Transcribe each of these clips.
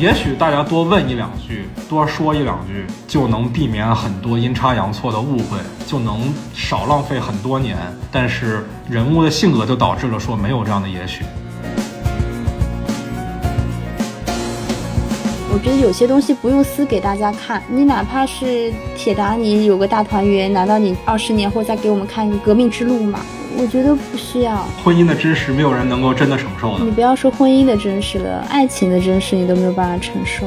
也许大家多问一两句，多说一两句，就能避免很多阴差阳错的误会，就能少浪费很多年。但是人物的性格就导致了说没有这样的也许。我觉得有些东西不用撕给大家看，你哪怕是铁达尼有个大团圆，难道你二十年后再给我们看一个革命之路吗？我觉得不需要。婚姻的真实，没有人能够真的承受的。你不要说婚姻的真实了，爱情的真实你都没有办法承受。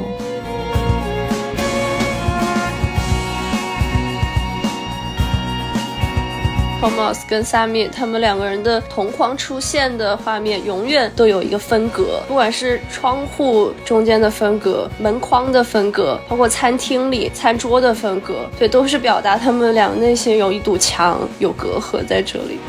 Thomas 跟 Sammy 他们两个人的同框出现的画面，永远都有一个分隔，不管是窗户中间的分隔、门框的分隔，包括餐厅里餐桌的分隔，对，都是表达他们俩内心有一堵墙，有隔阂在这里。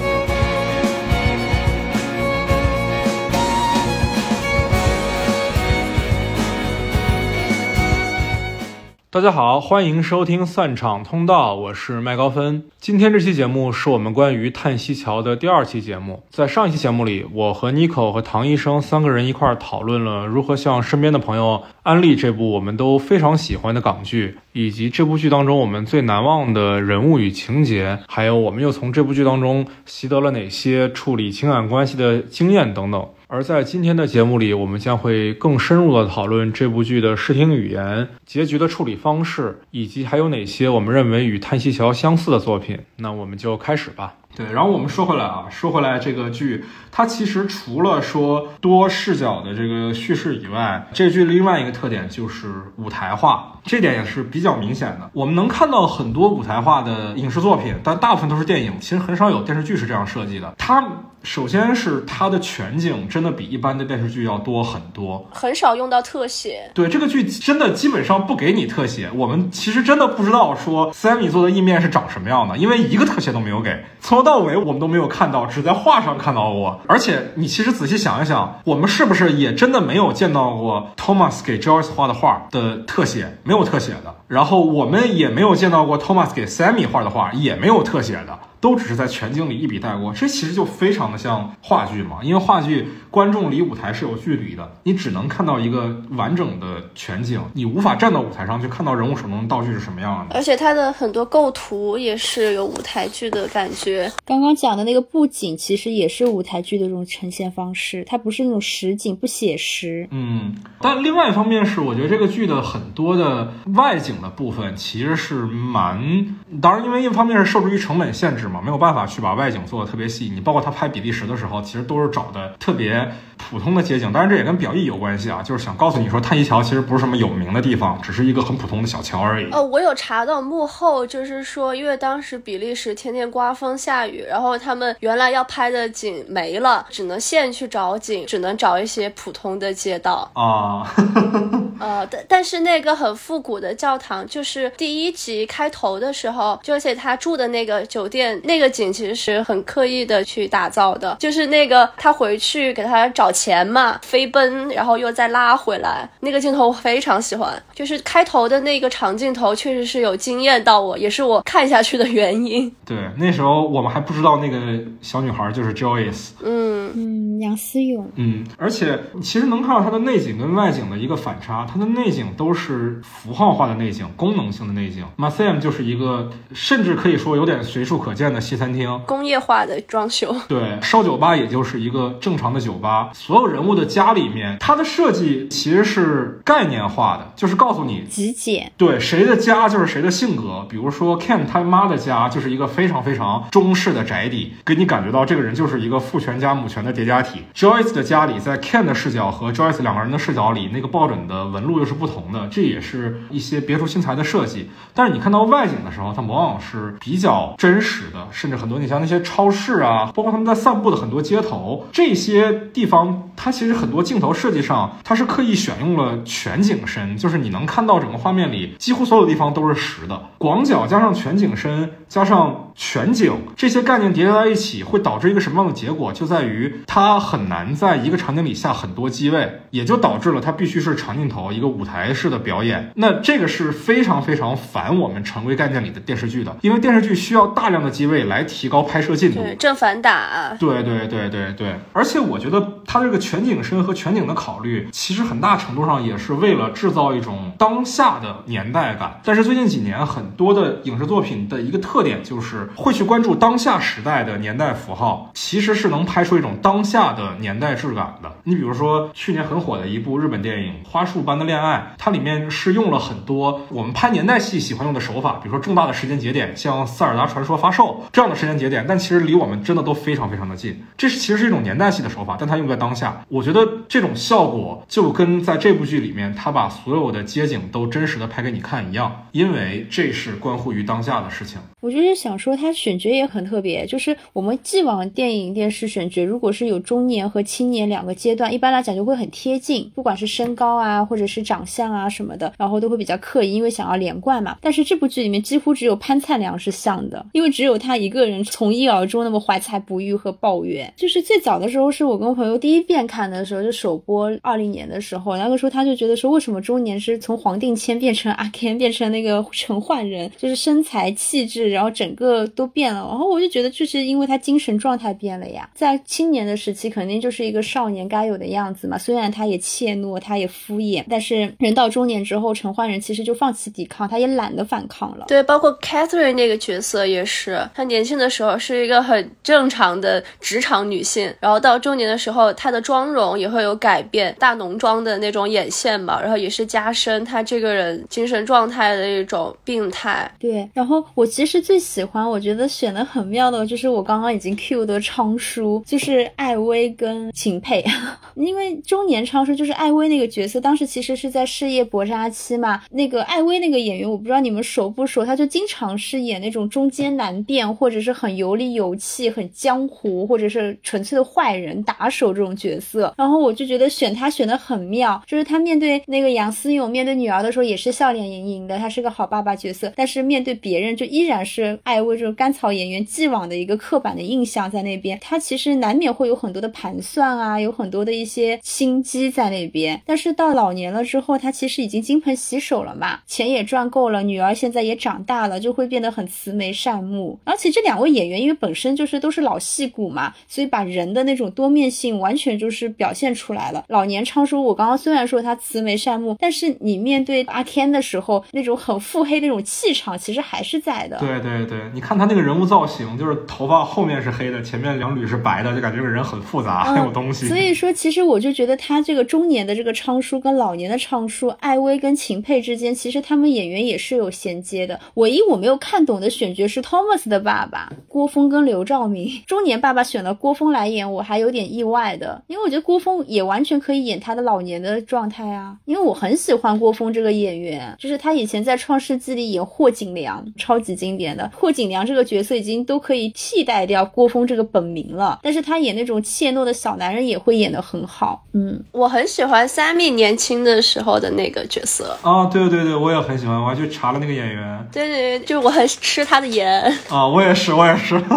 大家好，欢迎收听散场通道，我是麦高芬。今天这期节目是我们关于叹息桥的第二期节目。在上一期节目里，我和 Nico 和唐医生三个人一块儿讨论了如何向身边的朋友安利这部我们都非常喜欢的港剧，以及这部剧当中我们最难忘的人物与情节，还有我们又从这部剧当中习得了哪些处理情感关系的经验等等。而在今天的节目里，我们将会更深入的讨论这部剧的视听语言、结局的处理方式，以及还有哪些我们认为与《叹息桥》相似的作品。那我们就开始吧。对，然后我们说回来啊，说回来，这个剧它其实除了说多视角的这个叙事以外，这剧另外一个特点就是舞台化，这点也是比较明显的。我们能看到很多舞台化的影视作品，但大部分都是电影，其实很少有电视剧是这样设计的。它首先是它的全景真的比一般的电视剧要多很多，很少用到特写。对，这个剧真的基本上不给你特写。我们其实真的不知道说 Sammy 做的意面是长什么样的，因为一个特写都没有给。从到尾我们都没有看到，只在画上看到过。而且你其实仔细想一想，我们是不是也真的没有见到过 Thomas 给 Joyce 画的画的特写？没有特写的。然后我们也没有见到过 Thomas 给 Sammy 画的画，也没有特写的。都只是在全景里一笔带过，这其实就非常的像话剧嘛。因为话剧观众离舞台是有距离的，你只能看到一个完整的全景，你无法站到舞台上去看到人物手中的道具是什么样的。而且它的很多构图也是有舞台剧的感觉。刚刚讲的那个布景其实也是舞台剧的这种呈现方式，它不是那种实景，不写实。嗯，但另外一方面是，我觉得这个剧的很多的外景的部分其实是蛮……当然，因为一方面是受制于成本限制嘛。没有办法去把外景做的特别细，你包括他拍比利时的时候，其实都是找的特别普通的街景。当然这也跟表意有关系啊，就是想告诉你说，叹息桥其实不是什么有名的地方，只是一个很普通的小桥而已。哦，我有查到幕后，就是说，因为当时比利时天天刮风下雨，然后他们原来要拍的景没了，只能现去找景，只能找一些普通的街道啊。呃，但但是那个很复古的教堂，就是第一集开头的时候，就而且他住的那个酒店。那个景其实是很刻意的去打造的，就是那个他回去给他找钱嘛，飞奔，然后又再拉回来，那个镜头我非常喜欢。就是开头的那个长镜头，确实是有惊艳到我，也是我看下去的原因。对，那时候我们还不知道那个小女孩就是 Joyce。嗯嗯，杨思勇。嗯，而且其实能看到它的内景跟外景的一个反差，它的内景都是符号化的内景，功能性的内景。Masam 就是一个，甚至可以说有点随处可见。的西餐厅，工业化的装修，对，烧酒吧也就是一个正常的酒吧。所有人物的家里面，它的设计其实是概念化的，就是告诉你极简。对，谁的家就是谁的性格。比如说 Ken 他妈的家就是一个非常非常中式的宅邸，给你感觉到这个人就是一个父权加母权的叠加体。Joyce 的家里，在 Ken 的视角和 Joyce 两个人的视角里，那个抱枕的纹路又是不同的，这也是一些别出心裁的设计。但是你看到外景的时候，它往往是比较真实的。甚至很多，你像那些超市啊，包括他们在散步的很多街头，这些地方，它其实很多镜头设计上，它是刻意选用了全景深，就是你能看到整个画面里几乎所有地方都是实的。广角加上全景深加上全景这些概念叠加在一起，会导致一个什么样的结果？就在于它很难在一个场景里下很多机位，也就导致了它必须是长镜头一个舞台式的表演。那这个是非常非常反我们常规概念里的电视剧的，因为电视剧需要大量的机位来提高拍摄进度，正反打。对对对对对，而且我觉得。它这个全景深和全景的考虑，其实很大程度上也是为了制造一种当下的年代感。但是最近几年很多的影视作品的一个特点就是会去关注当下时代的年代符号，其实是能拍出一种当下的年代质感的。你比如说去年很火的一部日本电影《花束般的恋爱》，它里面是用了很多我们拍年代戏喜欢用的手法，比如说重大的时间节点，像《塞尔达传说》发售这样的时间节点，但其实离我们真的都非常非常的近。这是其实是一种年代戏的手法，但它用在当下，我觉得这种效果就跟在这部剧里面，他把所有的街景都真实的拍给你看一样，因为这是关乎于当下的事情。我就是想说，他选角也很特别，就是我们既往电影电视选角，如果是有中年和青年两个阶段，一般来讲就会很贴近，不管是身高啊，或者是长相啊什么的，然后都会比较刻意，因为想要连贯嘛。但是这部剧里面几乎只有潘灿良是像的，因为只有他一个人从一而终那么怀才不遇和抱怨。就是最早的时候，是我跟朋友第一遍看的时候，就首播二零年的时候，那个时候他就觉得说，为什么中年是从黄定谦变成阿 Ken，变成那个陈焕仁，就是身材气质。然后整个都变了，然后我就觉得就是因为他精神状态变了呀，在青年的时期肯定就是一个少年该有的样子嘛，虽然他也怯懦，他也敷衍，但是人到中年之后，陈焕仁其实就放弃抵抗，他也懒得反抗了。对，包括 Catherine 那个角色也是，她年轻的时候是一个很正常的职场女性，然后到中年的时候，她的妆容也会有改变，大浓妆的那种眼线嘛，然后也是加深她这个人精神状态的一种病态。对，然后我其实。最喜欢，我觉得选的很妙的，就是我刚刚已经 Q 的昌叔，就是艾薇跟秦沛，因为中年昌叔就是艾薇那个角色，当时其实是在事业搏杀期嘛。那个艾薇那个演员，我不知道你们熟不熟，他就经常是演那种中间难辨，或者是很有理有气、很江湖，或者是纯粹的坏人打手这种角色。然后我就觉得选他选的很妙，就是他面对那个杨思勇，面对女儿的时候也是笑脸盈盈的，他是个好爸爸角色，但是面对别人就依然是。是艾薇这种甘草演员既往的一个刻板的印象在那边，他其实难免会有很多的盘算啊，有很多的一些心机在那边。但是到老年了之后，他其实已经金盆洗手了嘛，钱也赚够了，女儿现在也长大了，就会变得很慈眉善目。而且这两位演员因为本身就是都是老戏骨嘛，所以把人的那种多面性完全就是表现出来了。老年昌叔，我刚刚虽然说他慈眉善目，但是你面对阿天的时候，那种很腹黑那种气场其实还是在的。对。对对，你看他那个人物造型，就是头发后面是黑的，前面两缕是白的，就感觉这个人很复杂，很有东西。所以说，其实我就觉得他这个中年的这个昌叔跟老年的昌叔，艾薇跟秦沛之间，其实他们演员也是有衔接的。唯一我没有看懂的选角是 Thomas 的爸爸 郭峰跟刘兆明，中年爸爸选了郭峰来演，我还有点意外的，因为我觉得郭峰也完全可以演他的老年的状态啊，因为我很喜欢郭峰这个演员，就是他以前在《创世纪》里演霍景良，超级经典。霍锦良这个角色已经都可以替代掉郭峰这个本名了，但是他演那种怯懦的小男人也会演得很好。嗯，我很喜欢 Sammy 年轻的时候的那个角色啊，对对对，我也很喜欢，我还去查了那个演员。对对对，就我很吃他的颜啊，我也是，我也是。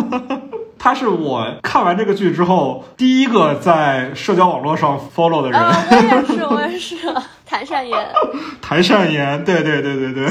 他是我看完这个剧之后第一个在社交网络上 follow 的人。我也是，我也是。谭善言，谭善言，对对对对对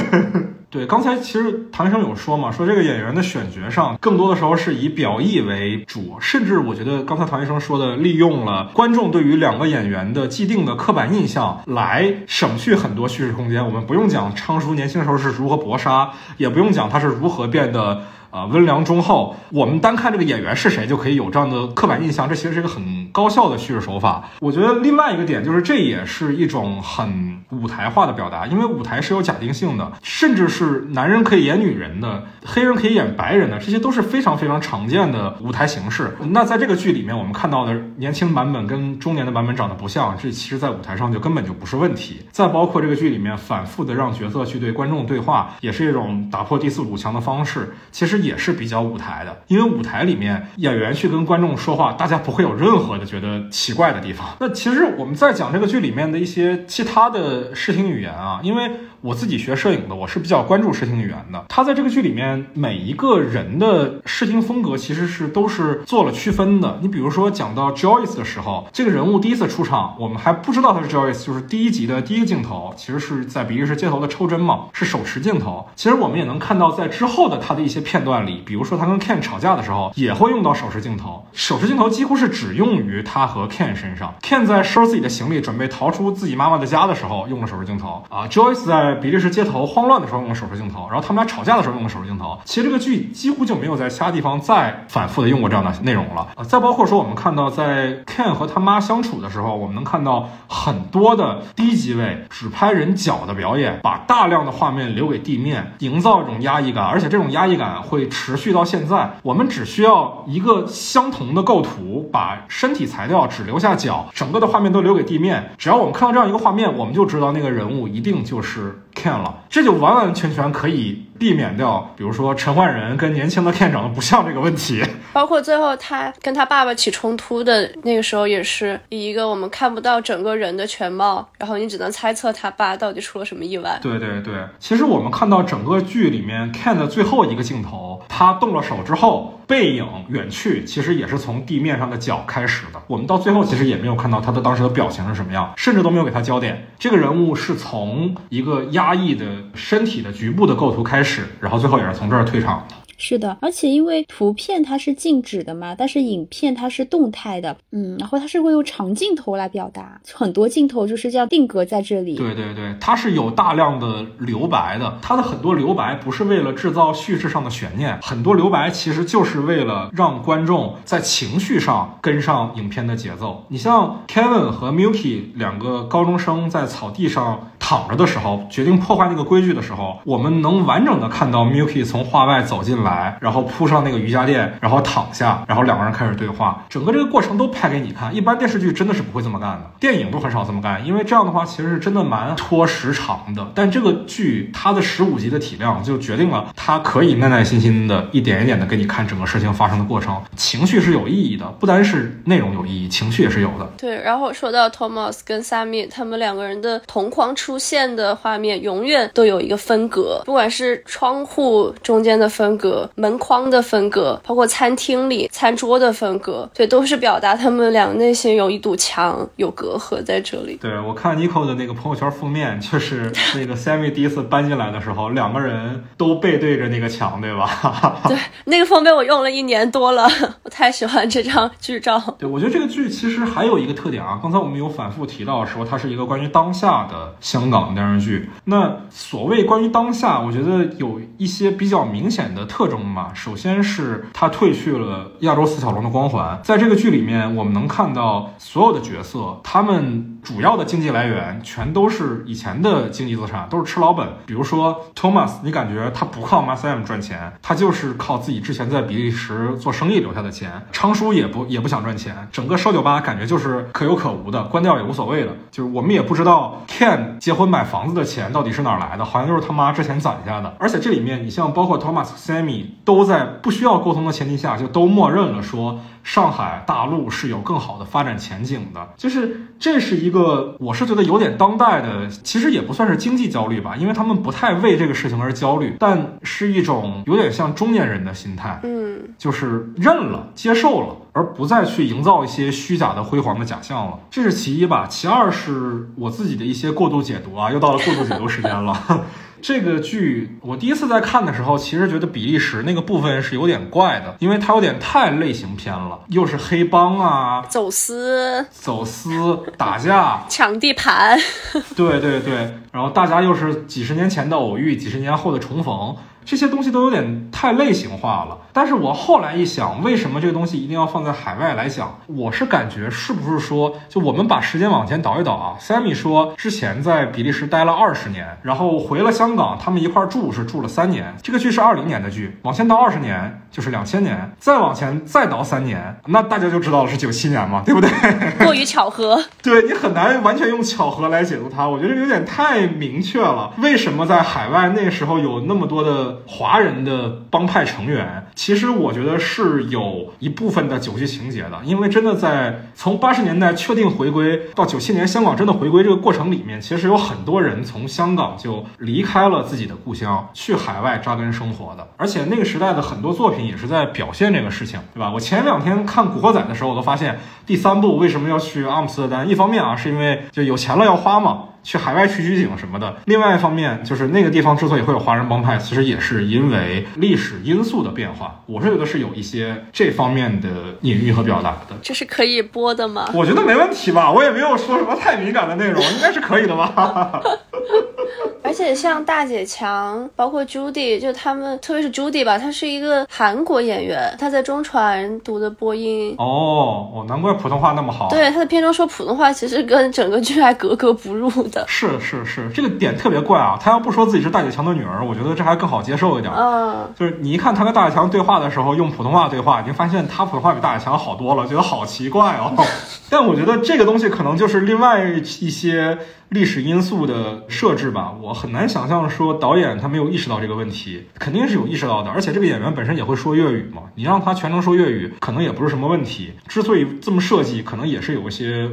对。刚才其实唐医生有说嘛，说这个演员的选角上，更多的时候是以表意为主，甚至我觉得刚才唐医生说的，利用了观众对于两个演员的既定的刻板印象，来省去很多叙事空间。我们不用讲昌叔年轻时候是如何搏杀，也不用讲他是如何变得。啊，温良忠厚，我们单看这个演员是谁就可以有这样的刻板印象，这其实是一个很高效的叙事手法。我觉得另外一个点就是，这也是一种很舞台化的表达，因为舞台是有假定性的，甚至是男人可以演女人的，黑人可以演白人的，这些都是非常非常常见的舞台形式。那在这个剧里面，我们看到的年轻版本跟中年的版本长得不像，这其实在舞台上就根本就不是问题。再包括这个剧里面反复的让角色去对观众对话，也是一种打破第四堵墙的方式。其实。也是比较舞台的，因为舞台里面演员去跟观众说话，大家不会有任何的觉得奇怪的地方。那其实我们在讲这个剧里面的一些其他的视听语言啊，因为我自己学摄影的，我是比较关注视听语言的。他在这个剧里面每一个人的视听风格其实是都是做了区分的。你比如说讲到 Joyce 的时候，这个人物第一次出场，我们还不知道他是 Joyce，就是第一集的第一个镜头，其实是在比利时街头的抽帧嘛，是手持镜头。其实我们也能看到在之后的他的一些片段里，比如说他跟 Ken 吵架的时候，也会用到手持镜头。手持镜头几乎是只用于他和 Ken 身上。Ken 在收拾自己的行李，准备逃出自己妈妈的家的时候，用了手持镜头啊。Joyce 在比利时街头慌乱的时候用的手持镜头，然后他们俩吵架的时候用的手持镜头。其实这个剧几乎就没有在其他地方再反复的用过这样的内容了啊。再包括说，我们看到在 Ken 和他妈相处的时候，我们能看到很多的低级位只拍人脚的表演，把大量的画面留给地面，营造一种压抑感，而且这种压抑感会持续到现在。我们只需要一个相同的构图，把身体裁掉，只留下脚，整个的画面都留给地面。只要我们看到这样一个画面，我们就知道那个人物一定就是 Ken 了，这就完完全全可以避免掉，比如说陈焕仁跟年轻的 Ken 长得不像这个问题。包括最后他跟他爸爸起冲突的那个时候，也是以一个我们看不到整个人的全貌，然后你只能猜测他爸到底出了什么意外。对对对，其实我们看到整个剧里面 Ken 的最后一个镜头，他动了手之后，背影远去，其实也是从地面上的脚开始的。我们到最后其实也没有看到他的当时的表情是什么样，甚至都没有给他焦点。这个人物是从一个压抑的身体的局部的构图开始，然后最后也是从这儿退场。是的，而且因为图片它是静止的嘛，但是影片它是动态的，嗯，然后它是会用长镜头来表达，很多镜头就是这样定格在这里。对对对，它是有大量的留白的，它的很多留白不是为了制造叙事上的悬念，很多留白其实就是为了让观众在情绪上跟上影片的节奏。你像 Kevin 和 Milky 两个高中生在草地上躺着的时候，决定破坏那个规矩的时候，我们能完整的看到 Milky 从画外走进来。来，然后铺上那个瑜伽垫，然后躺下，然后两个人开始对话，整个这个过程都拍给你看。一般电视剧真的是不会这么干的，电影都很少这么干，因为这样的话其实是真的蛮拖时长的。但这个剧它的十五集的体量就决定了它可以耐耐心心的一点一点的给你看整个事情发生的过程，情绪是有意义的，不单是内容有意义，情绪也是有的。对，然后说到 Thomas 跟 Sammy 他们两个人的同框出现的画面，永远都有一个分隔，不管是窗户中间的分隔。门框的分隔，包括餐厅里餐桌的分隔，对，都是表达他们俩内心有一堵墙，有隔阂在这里。对我看 Nico 的那个朋友圈封面，就是 那个 Sammy 第一次搬进来的时候，两个人都背对着那个墙，对吧？对，那个封面我用了一年多了，我太喜欢这张剧照。对，我觉得这个剧其实还有一个特点啊，刚才我们有反复提到说，它是一个关于当下的香港电视剧。那所谓关于当下，我觉得有一些比较明显的特。中嘛，首先是他褪去了亚洲四小龙的光环，在这个剧里面，我们能看到所有的角色，他们主要的经济来源全都是以前的经济资产，都是吃老本。比如说 Thomas，你感觉他不靠 Massim 赚钱，他就是靠自己之前在比利时做生意留下的钱。昌叔也不也不想赚钱，整个烧酒吧感觉就是可有可无的，关掉也无所谓的。就是我们也不知道 Ken 结婚买房子的钱到底是哪来的，好像就是他妈之前攒下的。而且这里面，你像包括 Thomas、Sammy。都在不需要沟通的前提下，就都默认了说上海大陆是有更好的发展前景的。就是这是一个，我是觉得有点当代的，其实也不算是经济焦虑吧，因为他们不太为这个事情而焦虑，但是一种有点像中年人的心态，嗯，就是认了、接受了，而不再去营造一些虚假的辉煌的假象了。这是其一吧。其二是我自己的一些过度解读啊，又到了过度解读时间了。这个剧我第一次在看的时候，其实觉得比利时那个部分是有点怪的，因为它有点太类型片了，又是黑帮啊，走私、走私、打架、抢地盘，对对对，然后大家又是几十年前的偶遇，几十年后的重逢。这些东西都有点太类型化了，但是我后来一想，为什么这个东西一定要放在海外来讲？我是感觉是不是说，就我们把时间往前倒一倒啊？Sammy 说之前在比利时待了二十年，然后回了香港，他们一块住是住了三年。这个剧是二零年的剧，往前倒二十年就是两千年，再往前再倒三年，那大家就知道了是九七年嘛，对不对？过于巧合，对你很难完全用巧合来解读它。我觉得有点太明确了。为什么在海外那时候有那么多的？华人的帮派成员，其实我觉得是有一部分的酒局情节的，因为真的在从八十年代确定回归到九七年香港真的回归这个过程里面，其实有很多人从香港就离开了自己的故乡，去海外扎根生活的，而且那个时代的很多作品也是在表现这个事情，对吧？我前两天看《古惑仔》的时候，我都发现第三部为什么要去阿姆斯特丹，一方面啊是因为就有钱了要花嘛。去海外取取景什么的。另外一方面，就是那个地方之所以会有华人帮派，其实也是因为历史因素的变化。我是觉得是有一些这方面的隐喻和表达的。这是可以播的吗？我觉得没问题吧，我也没有说什么太敏感的内容，应该是可以的吧。而且像大姐强，包括 Judy，就他们，特别是 Judy 吧，她是一个韩国演员，她在中传读的播音。哦，哦，难怪普通话那么好。对，她的片中说普通话，其实跟整个剧还格格不入的。是是是，这个点特别怪啊！他要不说自己是大姐强的女儿，我觉得这还更好接受一点。嗯，就是你一看他跟大姐强对话的时候用普通话对话，你发现他普通话比大姐强好多了，觉得好奇怪哦。但我觉得这个东西可能就是另外一些历史因素的设置吧。我很难想象说导演他没有意识到这个问题，肯定是有意识到的。而且这个演员本身也会说粤语嘛，你让他全程说粤语，可能也不是什么问题。之所以这么设计，可能也是有一些。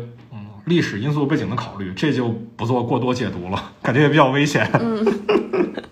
历史因素背景的考虑，这就不做过多解读了，感觉也比较危险。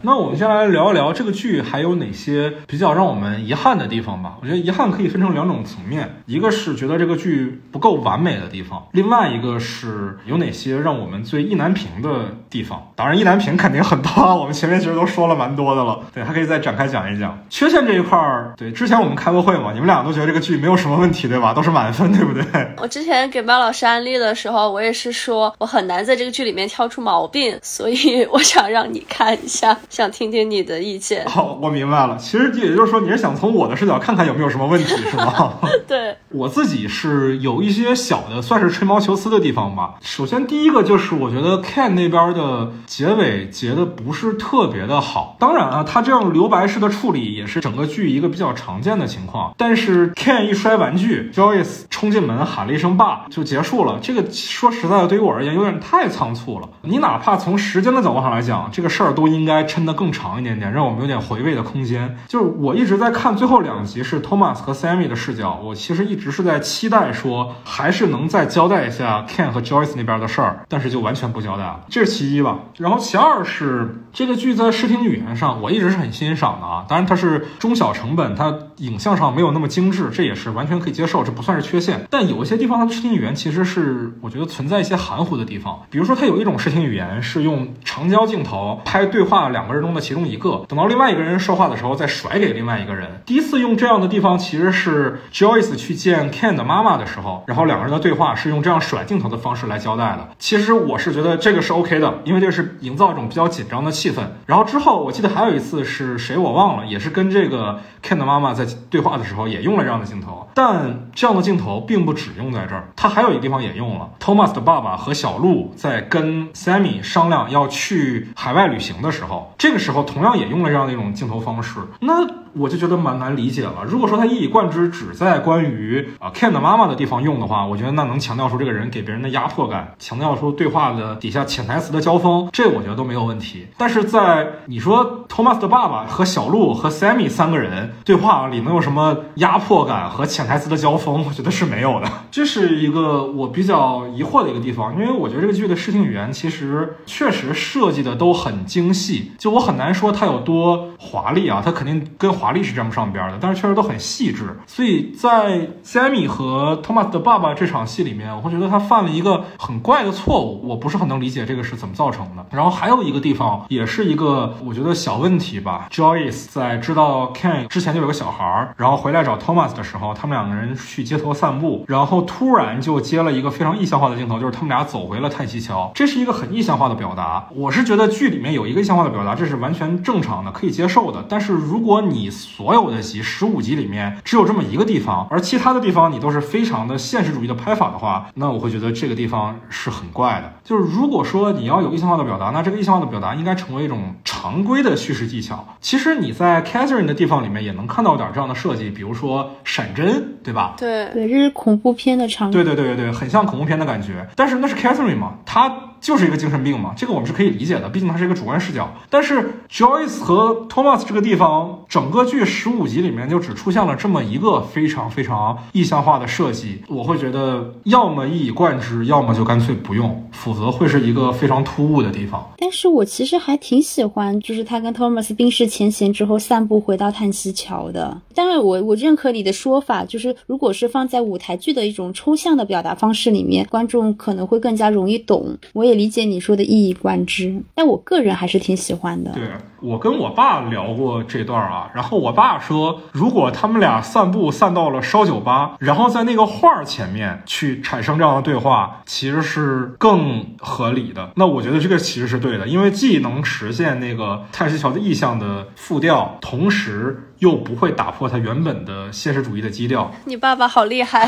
那我们先来聊一聊这个剧还有哪些比较让我们遗憾的地方吧。我觉得遗憾可以分成两种层面，一个是觉得这个剧不够完美的地方，另外一个是有哪些让我们最意难平的地方。当然，意难平肯定很多，我们前面其实都说了蛮多的了。对，还可以再展开讲一讲缺陷这一块儿。对，之前我们开过会嘛，你们俩都觉得这个剧没有什么问题，对吧？都是满分，对不对？我之前给猫老师安利的时候。我也是说，我很难在这个剧里面挑出毛病，所以我想让你看一下，想听听你的意见。好，我明白了。其实也就是说，你是想从我的视角看看有没有什么问题，是吗？对，我自己是有一些小的，算是吹毛求疵的地方吧。首先，第一个就是我觉得 Ken 那边的结尾结的不是特别的好。当然啊，他这样留白式的处理也是整个剧一个比较常见的情况。但是 Ken 一摔玩具，Joyce 冲进门喊了一声“爸”，就结束了。这个。说实在的，对于我而言有点太仓促了。你哪怕从时间的角度上来讲，这个事儿都应该抻得更长一点点，让我们有点回味的空间。就是我一直在看最后两集是 Thomas 和 Sammy 的视角，我其实一直是在期待说还是能再交代一下 Ken 和 Joyce 那边的事儿，但是就完全不交代了，这是其一吧。然后其二是这个剧在视听语言上，我一直是很欣赏的啊。当然它是中小成本，它影像上没有那么精致，这也是完全可以接受，这不算是缺陷。但有一些地方它的视听语言其实是我觉得。存在一些含糊的地方，比如说，它有一种视听语言是用长焦镜头拍对话两人中的其中一个，等到另外一个人说话的时候再甩给另外一个人。第一次用这样的地方其实是 Joyce 去见 Ken 的妈妈的时候，然后两个人的对话是用这样甩镜头的方式来交代的。其实我是觉得这个是 OK 的，因为这是营造一种比较紧张的气氛。然后之后我记得还有一次是谁我忘了，也是跟这个 Ken 的妈妈在对话的时候也用了这样的镜头，但这样的镜头并不只用在这儿，它还有一个地方也用了。Thomas 的爸爸和小鹿在跟 Sammy 商量要去海外旅行的时候，这个时候同样也用了这样的一种镜头方式。那我就觉得蛮难理解了。如果说他一以贯之只在关于啊 Ken 的妈妈的地方用的话，我觉得那能强调出这个人给别人的压迫感，强调出对话的底下潜台词的交锋，这我觉得都没有问题。但是在你说 Thomas 的爸爸和小鹿和 Sammy 三个人对话里能有什么压迫感和潜台词的交锋，我觉得是没有的。这是一个我比较疑惑的一个地方，因为我觉得这个剧的视听语言其实确实设计的都很精细，就我很难说它有多华丽啊，它肯定跟。华丽是沾不上边的，但是确实都很细致。所以在 Sammy 和 Thomas 的爸爸这场戏里面，我会觉得他犯了一个很怪的错误，我不是很能理解这个是怎么造成的。然后还有一个地方也是一个我觉得小问题吧。Joyce 在知道 Ken 之前就有个小孩儿，然后回来找 Thomas 的时候，他们两个人去街头散步，然后突然就接了一个非常意象化的镜头，就是他们俩走回了泰西桥。这是一个很意象化的表达。我是觉得剧里面有一个意象化的表达，这是完全正常的，可以接受的。但是如果你所有的集十五集里面只有这么一个地方，而其他的地方你都是非常的现实主义的拍法的话，那我会觉得这个地方是很怪的。就是如果说你要有意象化的表达，那这个意象化的表达应该成为一种常规的叙事技巧。其实你在 Catherine 的地方里面也能看到点这样的设计，比如说闪针，对吧？对对，这是恐怖片的场景。对对对对对，很像恐怖片的感觉。但是那是 Catherine 嘛，他。就是一个精神病嘛，这个我们是可以理解的，毕竟它是一个主观视角。但是 Joyce 和 Thomas 这个地方，整个剧十五集里面就只出现了这么一个非常非常意象化的设计，我会觉得要么一以贯之，要么就干脆不用，否则会是一个非常突兀的地方。但是我其实还挺喜欢，就是他跟 Thomas 冰释前嫌之后散步回到叹息桥的。当然，我我认可你的说法，就是如果是放在舞台剧的一种抽象的表达方式里面，观众可能会更加容易懂。我也理解你说的一以贯之，但我个人还是挺喜欢的。对我跟我爸聊过这段啊，然后我爸说，如果他们俩散步散到了烧酒吧，然后在那个画儿前面去产生这样的对话，其实是更合理的。那我觉得这个其实是对的，因为既能实现那个叹息桥的意象的复调，同时又不会打破它原本的现实主义的基调。你爸爸好厉害，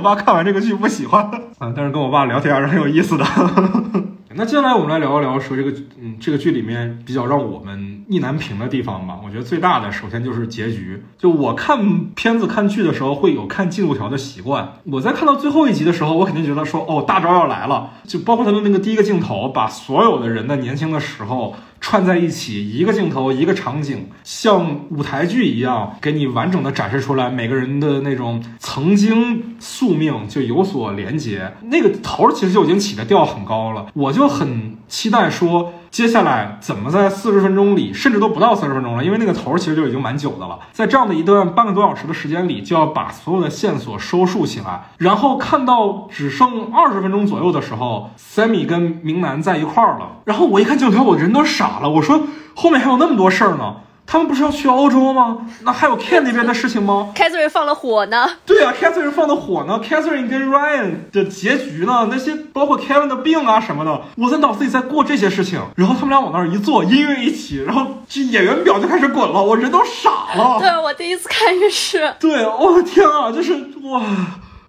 爸看完这个剧不喜欢，啊，但是跟我爸聊天还是很有意思的。那接下来我们来聊一聊说这个，嗯，这个剧里面比较让我们意难平的地方吧。我觉得最大的，首先就是结局。就我看片子、看剧的时候，会有看进度条的习惯。我在看到最后一集的时候，我肯定觉得说，哦，大招要来了。就包括他的那个第一个镜头，把所有的人的年轻的时候。串在一起，一个镜头，一个场景，像舞台剧一样，给你完整的展示出来每个人的那种曾经宿命就有所连接。那个头其实就已经起的调很高了，我就很期待说接下来怎么在四十分钟里，甚至都不到四十分钟了，因为那个头其实就已经蛮久的了，在这样的一段半个多小时的时间里，就要把所有的线索收束起来，然后看到只剩二十分钟左右的时候，Sammy 跟明南在一块儿了，然后我一看镜头，我人都傻。了，我说后面还有那么多事儿呢，他们不是要去欧洲吗？那还有 Ken 那边的事情吗？Catherine 放了火呢？对啊，Catherine 放的火呢？Catherine 跟 Ryan 的结局呢？那些包括 Kevin 的病啊什么的，我在脑子里在过这些事情，然后他们俩往那儿一坐，音乐一起，然后这演员表就开始滚了，我人都傻了。对我第一次看也是。对，我的天啊，就是哇。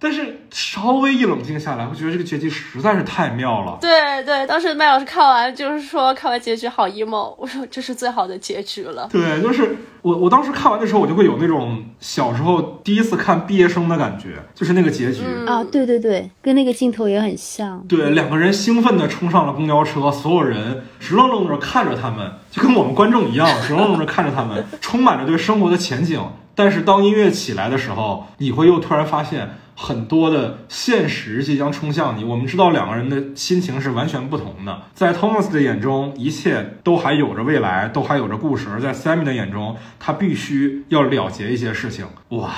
但是稍微一冷静下来，会觉得这个结局实在是太妙了。对对，当时麦老师看完就是说，看完结局好 emo，我说这是最好的结局了。对，就是我我当时看完的时候，我就会有那种小时候第一次看毕业生的感觉，就是那个结局啊，对对对，跟那个镜头也很像。对，两个人兴奋地冲上了公交车，所有人直愣愣地看着他们，就跟我们观众一样，直愣愣地看着他们，充满着对生活的前景。但是当音乐起来的时候，你会又突然发现。很多的现实即将冲向你。我们知道两个人的心情是完全不同的。在 Thomas 的眼中，一切都还有着未来，都还有着故事；而在 Sammy 的眼中，他必须要了结一些事情。哇！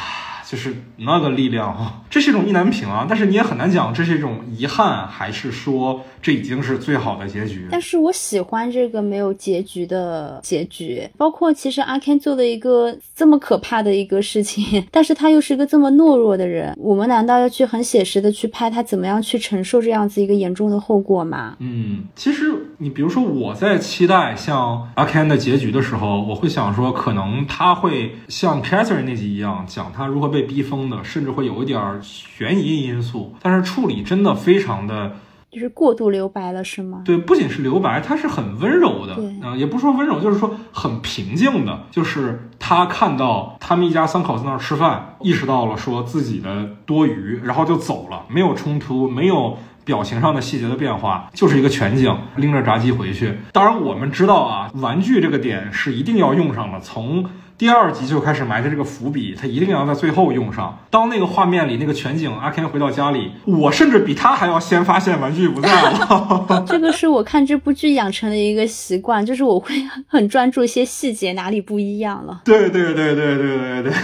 就是那个力量啊，这是一种意难平啊，但是你也很难讲这是一种遗憾，还是说这已经是最好的结局。但是我喜欢这个没有结局的结局，包括其实阿 Ken 做了一个这么可怕的一个事情，但是他又是一个这么懦弱的人，我们难道要去很写实的去拍他怎么样去承受这样子一个严重的后果吗？嗯，其实你比如说我在期待像阿 Ken 的结局的时候，我会想说，可能他会像 Catherine 那集一样，讲他如何被。逼疯的，甚至会有一点悬疑因素，但是处理真的非常的，就是过度留白了，是吗？对，不仅是留白，他是很温柔的，嗯，也不说温柔，就是说很平静的，就是他看到他们一家三口在那儿吃饭，意识到了说自己的多余，然后就走了，没有冲突，没有表情上的细节的变化，就是一个全景，拎着炸鸡回去。当然，我们知道啊，玩具这个点是一定要用上的，从。第二集就开始埋的这个伏笔，他一定要在最后用上。当那个画面里那个全景，阿 Ken 回到家里，我甚至比他还要先发现玩具不在了。这个是我看这部剧养成的一个习惯，就是我会很专注一些细节哪里不一样了。对对对对对对对。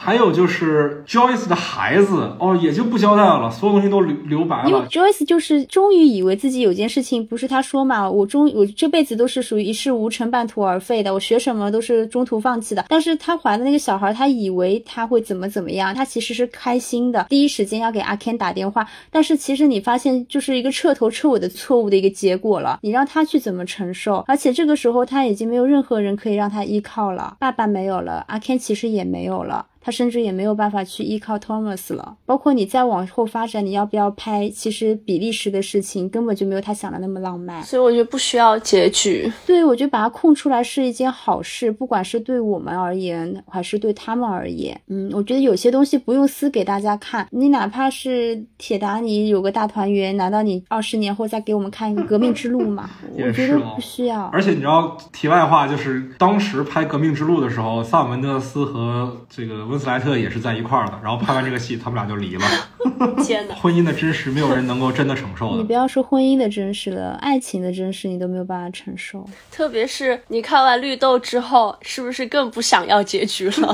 还有就是 Joyce 的孩子哦，也就不交代了，所有东西都留留白了。因为 Joyce 就是终于以为自己有件事情，不是他说嘛，我终我这辈子都是属于一事无成、半途而废的，我学什么都是中途放弃的。但是她怀的那个小孩，她以为他会怎么怎么样，她其实是开心的，第一时间要给阿 Ken 打电话。但是其实你发现，就是一个彻头彻尾的错误的一个结果了。你让他去怎么承受？而且这个时候他已经没有任何人可以让他依靠了，爸爸没有了，阿 Ken 其实也没有了。他甚至也没有办法去依靠 Thomas 了。包括你再往后发展，你要不要拍？其实比利时的事情根本就没有他想的那么浪漫。所以我觉得不需要结局。对，我觉得把它空出来是一件好事，不管是对我们而言，还是对他们而言。嗯，我觉得有些东西不用撕给大家看，你哪怕是铁达尼有个大团圆，难道你二十年后再给我们看一个革命之路吗？我觉得不需要。而且你知道，题外话就是当时拍革命之路的时候，萨姆门德斯和这个温斯莱特也是在一块儿的。然后拍完这个戏，他们俩就离了。天哪！婚姻的真实，没有人能够真的承受的。你不要说婚姻的真实了，爱情的真实你都没有办法承受。特别是你看完绿豆之后，是不是更不想要结局了？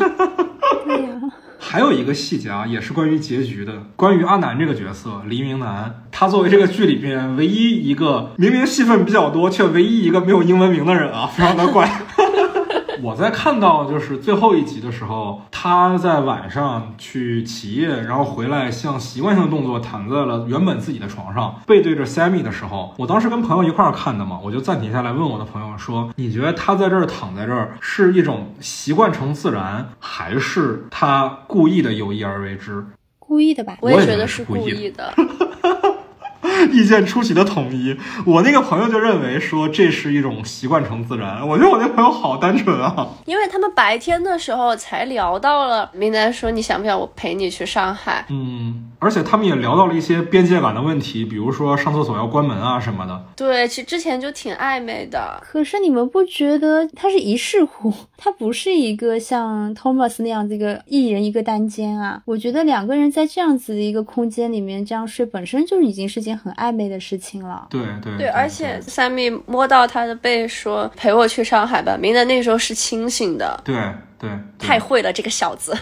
对呀。还有一个细节啊，也是关于结局的，关于阿南这个角色，黎明南，他作为这个剧里边唯一一个明明戏份比较多，却唯一一个没有英文名的人啊，非常的怪。我在看到就是最后一集的时候，他在晚上去起夜，然后回来像习惯性的动作躺在了原本自己的床上，背对着 Sammy 的时候，我当时跟朋友一块儿看的嘛，我就暂停下来问我的朋友说：“你觉得他在这儿躺在这儿是一种习惯成自然，还是他故意的有意而为之？故意的吧？我也觉得是故意的。” 意见出奇的统一，我那个朋友就认为说这是一种习惯成自然。我觉得我那朋友好单纯啊，因为他们白天的时候才聊到了，明南说你想不想我陪你去上海？嗯，而且他们也聊到了一些边界感的问题，比如说上厕所要关门啊什么的。对，其实之前就挺暧昧的。可是你们不觉得他是一室户，他不是一个像 Thomas 那样子一个一人一个单间啊？我觉得两个人在这样子的一个空间里面这样睡，本身就已经是件很暧昧的事情了。对对对，而且 Sammy 摸到他的背说：“陪我去上海吧。”明的那时候是清醒的。对对，太会了，这个小子。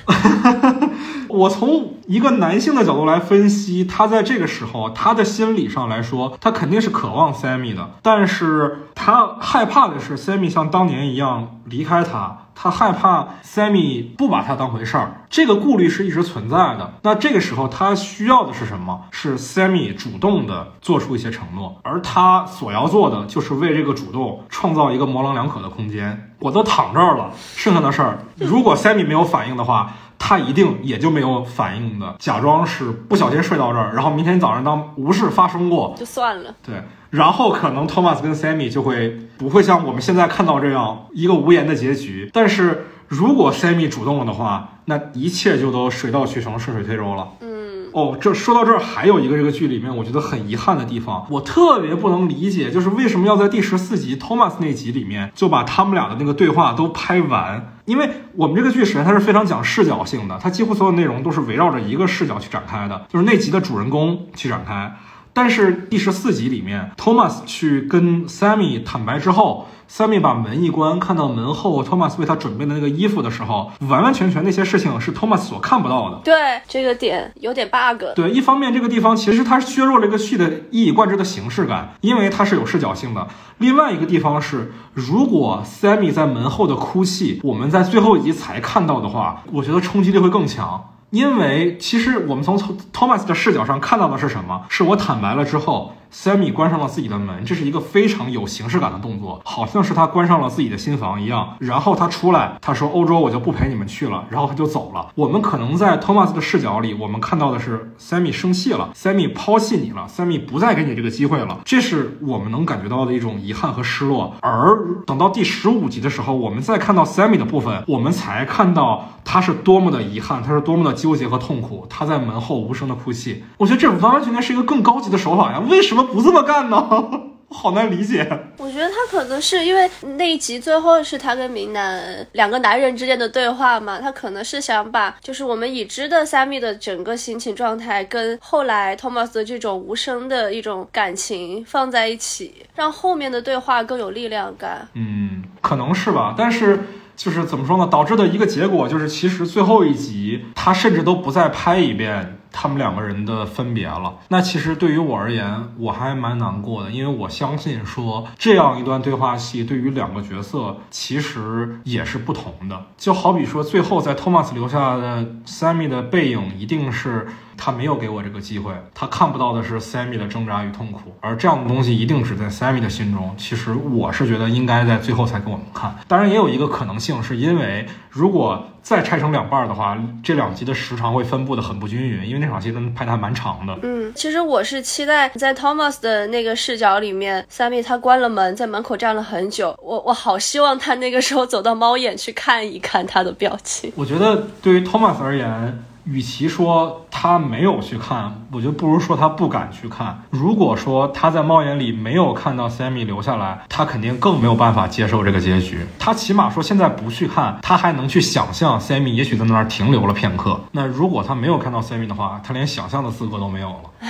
我从一个男性的角度来分析，他在这个时候，他的心理上来说，他肯定是渴望 Sammy 的，但是他害怕的是 Sammy 像当年一样离开他。他害怕 Sammy 不把他当回事儿，这个顾虑是一直存在的。那这个时候他需要的是什么？是 Sammy 主动的做出一些承诺，而他所要做的就是为这个主动创造一个模棱两可的空间。我都躺这儿了，剩下的事儿，如果 Sammy 没有反应的话，他一定也就没有反应的，假装是不小心睡到这儿，然后明天早上当无事发生过就算了。对。然后可能 Thomas 跟 Sammy 就会不会像我们现在看到这样一个无言的结局。但是如果 Sammy 主动了的话，那一切就都水到渠成、顺水推舟了。嗯，哦，这说到这儿还有一个这个剧里面我觉得很遗憾的地方，我特别不能理解，就是为什么要在第十四集 Thomas 那集里面就把他们俩的那个对话都拍完？因为我们这个剧实际上它是非常讲视角性的，它几乎所有内容都是围绕着一个视角去展开的，就是那集的主人公去展开。但是第十四集里面，Thomas 去跟 Sammy 坦白之后，Sammy 把门一关，看到门后 Thomas 为他准备的那个衣服的时候，完完全全那些事情是 Thomas 所看不到的。对这个点有点 bug。对，一方面这个地方其实它削弱了一个戏的一以贯之的形式感，因为它是有视角性的。另外一个地方是，如果 Sammy 在门后的哭泣，我们在最后一集才看到的话，我觉得冲击力会更强。因为其实我们从 Thomas 的视角上看到的是什么？是我坦白了之后。Sammy 关上了自己的门，这是一个非常有形式感的动作，好像是他关上了自己的新房一样。然后他出来，他说：“欧洲我就不陪你们去了。”然后他就走了。我们可能在 Thomas 的视角里，我们看到的是 Sammy 生气了，Sammy 抛弃你了，Sammy 不再给你这个机会了，这是我们能感觉到的一种遗憾和失落。而等到第十五集的时候，我们再看到 Sammy 的部分，我们才看到他是多么的遗憾，他是多么的纠结和痛苦，他在门后无声的哭泣。我觉得这完完全全是一个更高级的手法呀，为什么？不这么干呢？我 好难理解。我觉得他可能是因为那一集最后是他跟明南两个男人之间的对话嘛，他可能是想把就是我们已知的 Sammy 的整个心情状态跟后来 Thomas 的这种无声的一种感情放在一起，让后面的对话更有力量感。嗯，可能是吧。但是就是怎么说呢？导致的一个结果就是，其实最后一集他甚至都不再拍一遍。他们两个人的分别了，那其实对于我而言，我还蛮难过的，因为我相信说这样一段对话戏对于两个角色其实也是不同的。就好比说，最后在托马斯留下的 Sammy 的背影，一定是他没有给我这个机会，他看不到的是 Sammy 的挣扎与痛苦，而这样的东西一定只在 Sammy 的心中。其实我是觉得应该在最后才给我们看。当然，也有一个可能性，是因为如果再拆成两半的话，这两集的时长会分布的很不均匀，因为那场戏真的拍的还蛮长的。嗯，其实我是期待在 Thomas 的那个视角里面，Sammy 他关了门，在门口站了很久，我我好希望他那个时候走到猫眼去看一看他的表情。我觉得对于 Thomas 而言。与其说他没有去看，我觉得不如说他不敢去看。如果说他在猫眼里没有看到 Sammy 留下来，他肯定更没有办法接受这个结局。他起码说现在不去看，他还能去想象 Sammy 也许在那儿停留了片刻。那如果他没有看到 Sammy 的话，他连想象的资格都没有了。唉。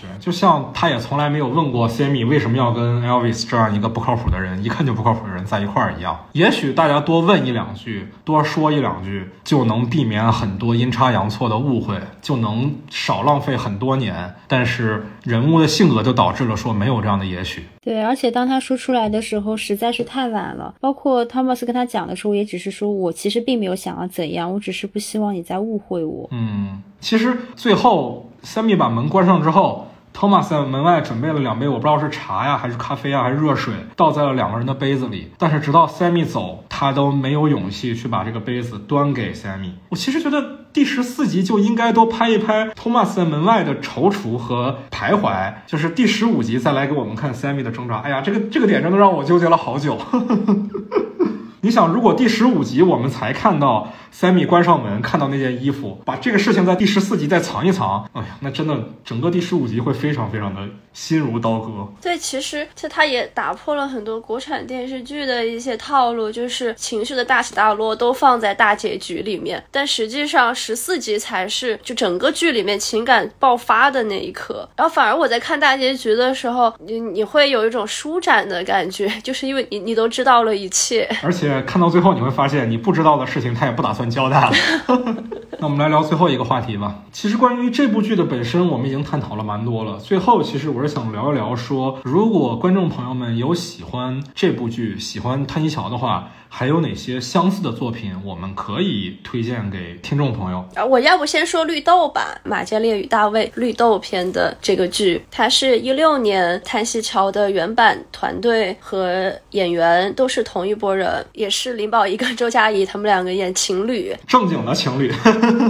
对，就像他也从来没有问过 Sammy 为什么要跟 Elvis 这样一个不靠谱的人，一看就不靠谱的人在一块儿一样。也许大家多问一两句，多说一两句，就能避免很多阴差阳错的误会，就能少浪费很多年。但是人物的性格就导致了说没有这样的也许。对，而且当他说出来的时候实在是太晚了。包括 Thomas 跟他讲的时候，也只是说我其实并没有想要怎样，我只是不希望你再误会我。嗯，其实最后 Sammy 把门关上之后。托马斯在门外准备了两杯，我不知道是茶呀，还是咖啡啊，还是热水，倒在了两个人的杯子里。但是直到 Sammy 走，他都没有勇气去把这个杯子端给 Sammy。我其实觉得第十四集就应该多拍一拍托马斯在门外的踌躇和徘徊，就是第十五集再来给我们看 Sammy 的挣扎。哎呀，这个这个点真的让我纠结了好久。你想，如果第十五集我们才看到 Sammy 关上门，看到那件衣服，把这个事情在第十四集再藏一藏，哎呀，那真的整个第十五集会非常非常的心如刀割。对，其实这它也打破了很多国产电视剧的一些套路，就是情绪的大起大落都放在大结局里面，但实际上十四集才是就整个剧里面情感爆发的那一刻。然后反而我在看大结局的时候，你你会有一种舒展的感觉，就是因为你你都知道了一切，而且。看到最后，你会发现你不知道的事情，他也不打算交代了。那我们来聊最后一个话题吧。其实关于这部剧的本身，我们已经探讨了蛮多了。最后，其实我是想聊一聊，说如果观众朋友们有喜欢这部剧、喜欢《叹息桥》的话。还有哪些相似的作品我们可以推荐给听众朋友啊？我要不先说绿豆吧，《马建烈与大卫》绿豆篇的这个剧，它是一六年《叹息桥》的原版团队和演员都是同一波人，也是林保怡跟周佳怡他们两个演情侣，正经的情侣，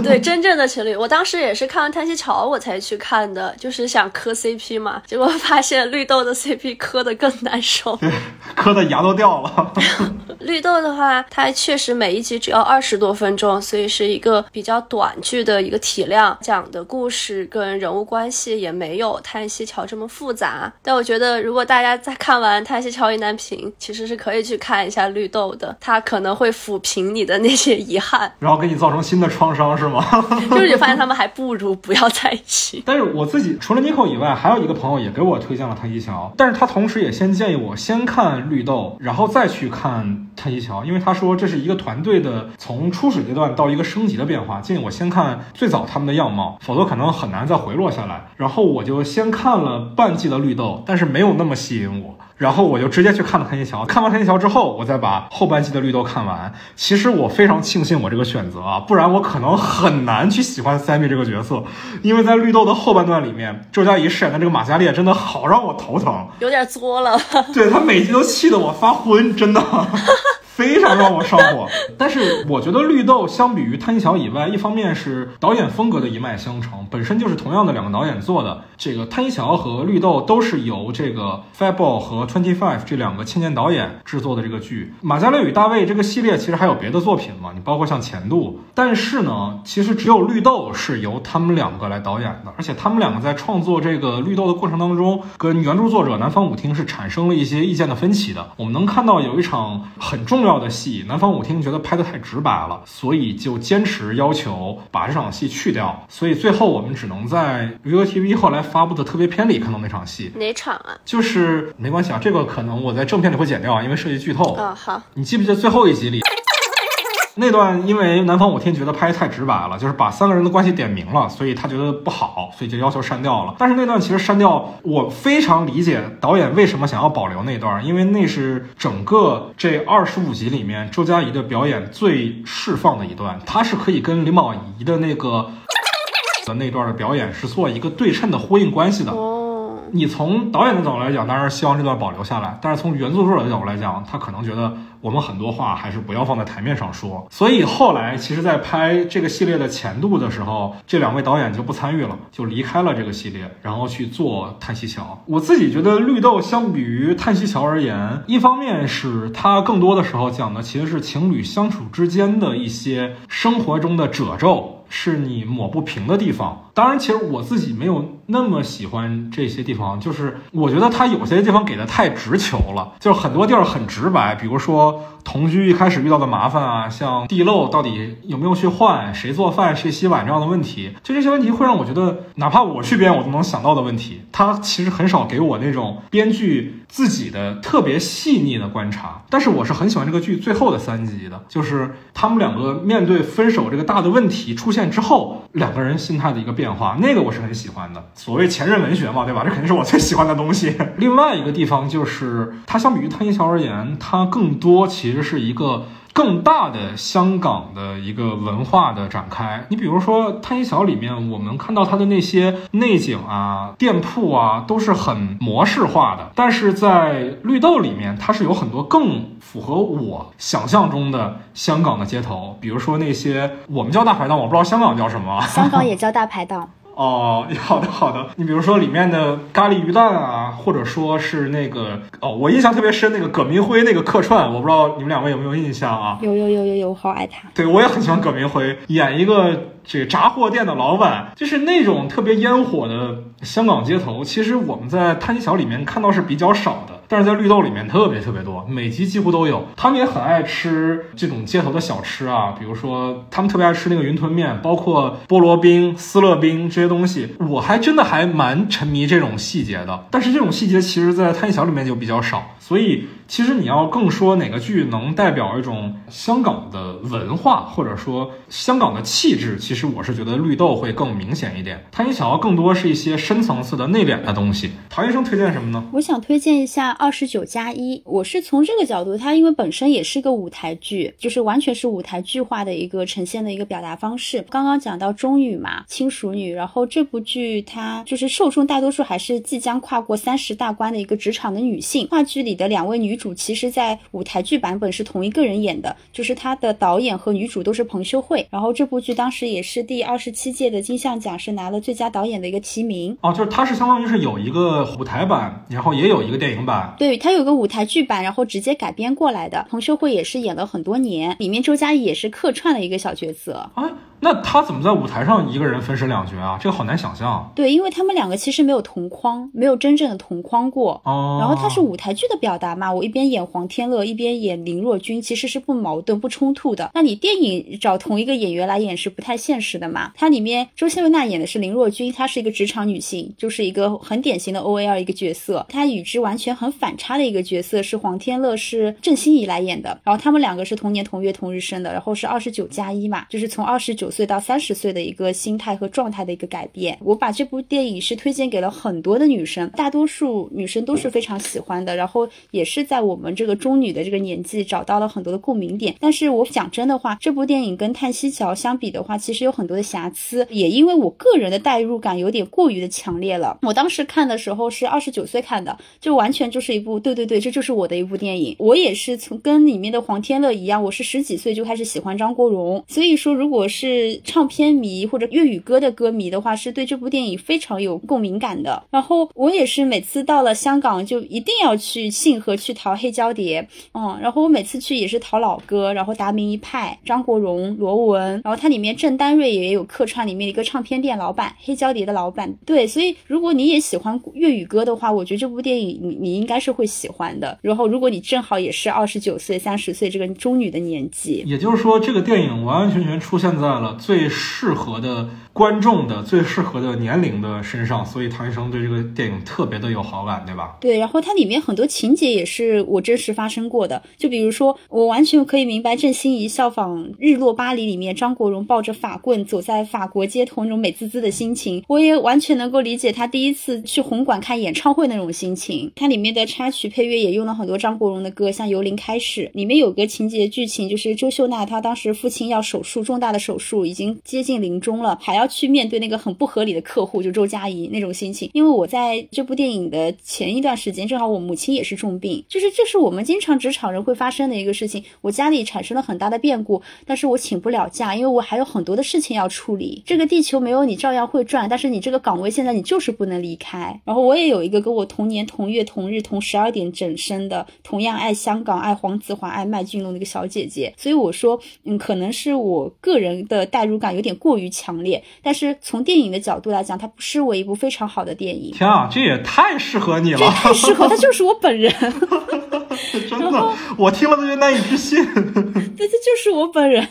对，真正的情侣。我当时也是看完《叹息桥》我才去看的，就是想磕 CP 嘛，结果发现绿豆的 CP 磕的更难受，磕的牙都掉了，绿豆。的话，它确实每一集只要二十多分钟，所以是一个比较短剧的一个体量，讲的故事跟人物关系也没有《叹息桥》这么复杂。但我觉得，如果大家在看完《叹息桥》意难平，其实是可以去看一下绿豆的，它可能会抚平你的那些遗憾，然后给你造成新的创伤，是吗？就是你发现他们还不如不要在一起。但是我自己除了 Nico 以外，还有一个朋友也给我推荐了《叹息桥》，但是他同时也先建议我先看绿豆，然后再去看《叹息桥》。因为他说这是一个团队的从初始阶段到一个升级的变化，建议我先看最早他们的样貌，否则可能很难再回落下来。然后我就先看了半季的绿豆，但是没有那么吸引我。然后我就直接去看了《黑衣桥》，看完《黑衣桥》之后，我再把后半季的绿豆看完。其实我非常庆幸我这个选择啊，不然我可能很难去喜欢 Sammy 这个角色，因为在绿豆的后半段里面，周佳怡饰演的这个马加列真的好让我头疼，有点作了。对他每集都气得我发昏，真的。非常让我上火，但是我觉得绿豆相比于《叹息桥》以外，一方面是导演风格的一脉相承，本身就是同样的两个导演做的。这个《叹息桥》和绿豆都是由这个 fbo 和 Twenty Five 这两个青年导演制作的这个剧。马加列与大卫这个系列其实还有别的作品嘛，你包括像前度。但是呢，其实只有绿豆是由他们两个来导演的，而且他们两个在创作这个绿豆的过程当中，跟原著作者南方舞厅是产生了一些意见的分歧的。我们能看到有一场很重要。的戏，南方舞厅觉得拍的太直白了，所以就坚持要求把这场戏去掉。所以最后我们只能在 ViuTV 后来发布的特别片里看到那场戏。哪场啊？就是没关系啊，这个可能我在正片里会剪掉啊，因为涉及剧透。啊，好。你记不记得最后一集里？那段因为南方五天觉得拍太直白了，就是把三个人的关系点明了，所以他觉得不好，所以就要求删掉了。但是那段其实删掉，我非常理解导演为什么想要保留那段，因为那是整个这二十五集里面周佳怡的表演最释放的一段，她是可以跟林保怡的那个。的那段的表演是做一个对称的呼应关系的。你从导演的角度来讲，当然希望这段保留下来，但是从原作者的角度来讲，他可能觉得我们很多话还是不要放在台面上说。所以后来，其实，在拍这个系列的前度的时候，这两位导演就不参与了，就离开了这个系列，然后去做《叹息桥》。我自己觉得，《绿豆》相比于《叹息桥》而言，一方面是它更多的时候讲的其实是情侣相处之间的一些生活中的褶皱。是你抹不平的地方。当然，其实我自己没有那么喜欢这些地方，就是我觉得他有些地方给的太直球了，就是很多地儿很直白，比如说同居一开始遇到的麻烦啊，像地漏到底有没有去换，谁做饭谁洗碗这样的问题，就这些问题会让我觉得，哪怕我去编我都能想到的问题，他其实很少给我那种编剧自己的特别细腻的观察。但是我是很喜欢这个剧最后的三集的，就是他们两个面对分手这个大的问题出现之后，两个人心态的一个变化，那个我是很喜欢的。所谓前任文学嘛，对吧？这肯定是我最喜欢的东西。另外一个地方就是，它相比于《叹息桥》而言，它更多其实是一个。更大的香港的一个文化的展开，你比如说《叹息桥》里面，我们看到它的那些内景啊、店铺啊，都是很模式化的。但是在《绿豆》里面，它是有很多更符合我想象中的香港的街头，比如说那些我们叫大排档，我不知道香港叫什么，香港也叫大排档。哦，好的好的。你比如说里面的咖喱鱼蛋啊，或者说是那个哦，我印象特别深那个葛明辉那个客串，我不知道你们两位有没有印象啊？有有有有有，我好爱他。对，我也很喜欢葛明辉演一个这个杂货店的老板，就是那种特别烟火的香港街头。其实我们在叹息桥里面看到是比较少的。但是在绿豆里面特别特别多，每集几乎都有。他们也很爱吃这种街头的小吃啊，比如说他们特别爱吃那个云吞面，包括菠萝冰、思乐冰这些东西。我还真的还蛮沉迷这种细节的。但是这种细节其实，在叹息桥里面就比较少，所以。其实你要更说哪个剧能代表一种香港的文化，或者说香港的气质，其实我是觉得绿豆会更明显一点。谭一桥更多是一些深层次的内敛的东西。唐医生推荐什么呢？我想推荐一下《二十九加一》，我是从这个角度，它因为本身也是个舞台剧，就是完全是舞台剧化的一个呈现的一个表达方式。刚刚讲到中女嘛，亲属女，然后这部剧它就是受众大多数还是即将跨过三十大关的一个职场的女性。话剧里的两位女。主其实，在舞台剧版本是同一个人演的，就是他的导演和女主都是彭修慧。然后这部剧当时也是第二十七届的金像奖是拿了最佳导演的一个提名。哦，就是它是相当于是有一个舞台版，然后也有一个电影版。对，它有个舞台剧版，然后直接改编过来的。彭修慧也是演了很多年，里面周佳怡也是客串了一个小角色。啊。那他怎么在舞台上一个人分饰两角啊？这个好难想象。对，因为他们两个其实没有同框，没有真正的同框过。哦。然后他是舞台剧的表达嘛，我一边演黄天乐，一边演林若君，其实是不矛盾、不冲突的。那你电影找同一个演员来演是不太现实的嘛？它里面周秀娜演的是林若君，她是一个职场女性，就是一个很典型的 O A R 一个角色。她与之完全很反差的一个角色是黄天乐，是郑欣宜来演的。然后他们两个是同年同月同日生的，然后是二十九加一嘛，就是从二十九。岁到三十岁的一个心态和状态的一个改变，我把这部电影是推荐给了很多的女生，大多数女生都是非常喜欢的，然后也是在我们这个中女的这个年纪找到了很多的共鸣点。但是我讲真的话，这部电影跟《叹息桥》相比的话，其实有很多的瑕疵，也因为我个人的代入感有点过于的强烈了。我当时看的时候是二十九岁看的，就完全就是一部对对对，这就是我的一部电影。我也是从跟里面的黄天乐一样，我是十几岁就开始喜欢张国荣，所以说如果是。唱片迷或者粤语歌的歌迷的话，是对这部电影非常有共鸣感的。然后我也是每次到了香港就一定要去信和去淘黑胶碟，嗯，然后我每次去也是淘老歌，然后达明一派、张国荣、罗文，然后它里面郑丹瑞也有客串里面一个唱片店老板、黑胶碟的老板。对，所以如果你也喜欢粤语歌的话，我觉得这部电影你你应该是会喜欢的。然后如果你正好也是二十九岁、三十岁这个中女的年纪，也就是说这个电影完完全全出现在了。最适合的。观众的最适合的年龄的身上，所以唐医生对这个电影特别的有好感，对吧？对，然后它里面很多情节也是是我真实发生过的，就比如说，我完全可以明白郑欣宜效仿《日落巴黎》里面张国荣抱着法棍走在法国街头那种美滋滋的心情，我也完全能够理解他第一次去红馆看演唱会那种心情。它里面的插曲配乐也用了很多张国荣的歌，像《由零开始》里面有个情节剧情，就是周秀娜她当时父亲要手术重大的手术，已经接近临终了，还要去面对那个很不合理的客户，就周佳怡那种心情。因为我在这部电影的前一段时间，正好我母亲也是重病，就是这是我们经常职场人会发生的一个事情。我家里产生了很大的变故，但是我请不了假，因为我还有很多的事情要处理。这个地球没有你照样会转，但是你这个岗位现在你就是不能离开。然后我也有一个跟我同年同月同日同十二点整生的，同样爱香港、爱黄子华、爱麦浚龙的一个小姐姐。所以我说，嗯，可能是我个人的代入感有点过于强烈。但是从电影的角度来讲，它不失为一部非常好的电影。天啊，这也太适合你了！这太适合，他就是我本人。真的，我听了都觉得难以置信。对，这就是我本人。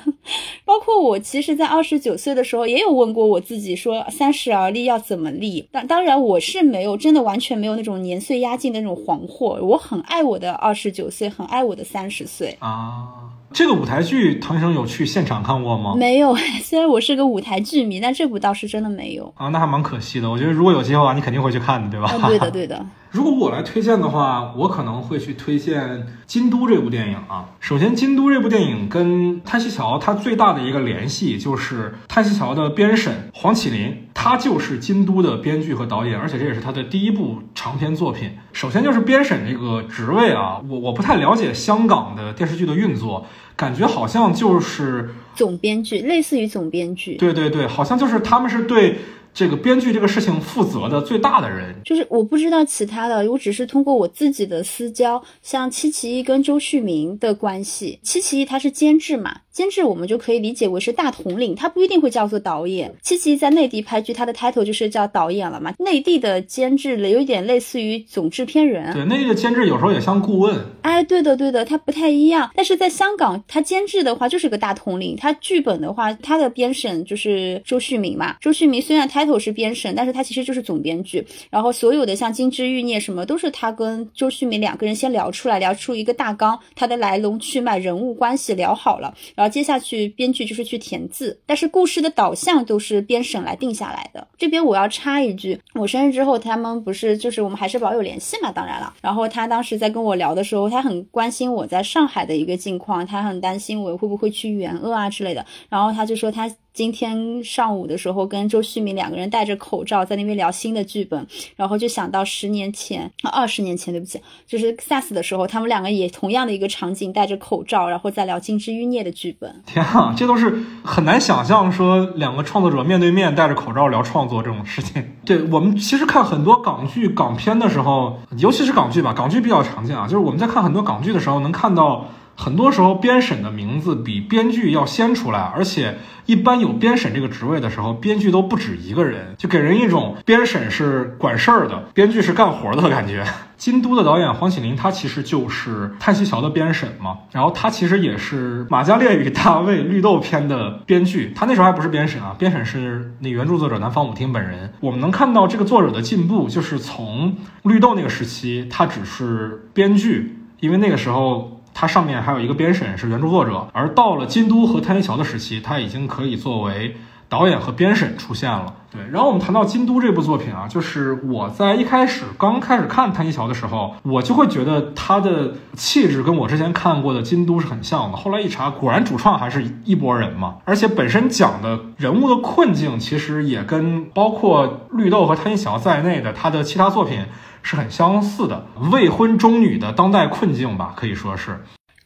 包括我，其实，在二十九岁的时候，也有问过我自己，说三十而立要怎么立？当当然，我是没有，真的完全没有那种年岁压境的那种惶惑。我很爱我的二十九岁，很爱我的三十岁啊。这个舞台剧，唐医生有去现场看过吗？没有，虽然我是个舞台剧迷，但这部倒是真的没有啊。那还蛮可惜的。我觉得如果有机会的话，你肯定会去看的，对吧？对的，对的。如果我来推荐的话，我可能会去推荐《京都》这部电影啊。首先，《京都》这部电影跟《叹息桥》它最大的一个联系就是《叹息桥》的编审黄启林，他就是《京都》的编剧和导演，而且这也是他的第一部长篇作品。首先就是编审这个职位啊，我我不太了解香港的电视剧的运作，感觉好像就是总编剧，类似于总编剧。对对对，好像就是他们是对。这个编剧这个事情负责的最大的人，就是我不知道其他的，我只是通过我自己的私交，像戚其义跟周旭明的关系。戚其义他是监制嘛，监制我们就可以理解为是大统领，他不一定会叫做导演。戚其义在内地拍剧，他的 title 就是叫导演了嘛。内地的监制了，有一点类似于总制片人。对，内地的监制有时候也像顾问。哎，对的对的，他不太一样。但是在香港，他监制的话就是个大统领，他剧本的话，他的编审就是周旭明嘛。周旭明虽然他。Title 是编审，但是他其实就是总编剧。然后所有的像《金枝欲孽》什么，都是他跟周旭明两个人先聊出来，聊出一个大纲，他的来龙去脉、人物关系聊好了，然后接下去编剧就是去填字。但是故事的导向都是编审来定下来的。这边我要插一句，我生日之后，他们不是就是我们还是保有联系嘛？当然了。然后他当时在跟我聊的时候，他很关心我在上海的一个境况，他很担心我会不会去援鄂啊之类的。然后他就说他。今天上午的时候，跟周旭明两个人戴着口罩在那边聊新的剧本，然后就想到十年前，二十年前，对不起，就是 SARS 的时候，他们两个也同样的一个场景，戴着口罩，然后在聊《金枝欲孽》的剧本。天啊，这都是很难想象，说两个创作者面对面戴着口罩聊创作这种事情。对我们其实看很多港剧、港片的时候，尤其是港剧吧，港剧比较常见啊，就是我们在看很多港剧的时候，能看到。很多时候，编审的名字比编剧要先出来，而且一般有编审这个职位的时候，编剧都不止一个人，就给人一种编审是管事儿的，编剧是干活的感觉。京都的导演黄启林，他其实就是《叹息桥》的编审嘛，然后他其实也是《玛嘉烈与大卫》绿豆片的编剧，他那时候还不是编审啊，编审是那原著作者南方舞厅本人。我们能看到这个作者的进步，就是从绿豆那个时期，他只是编剧，因为那个时候。它上面还有一个编审是原著作者，而到了京都和太田桥的时期，它已经可以作为导演和编审出现了。对，然后我们谈到京都这部作品啊，就是我在一开始刚开始看叹息桥的时候，我就会觉得他的气质跟我之前看过的京都是很像的。后来一查，果然主创还是一拨人嘛，而且本身讲的人物的困境，其实也跟包括绿豆和叹息桥在内的他的其他作品。是很相似的未婚中女的当代困境吧，可以说是。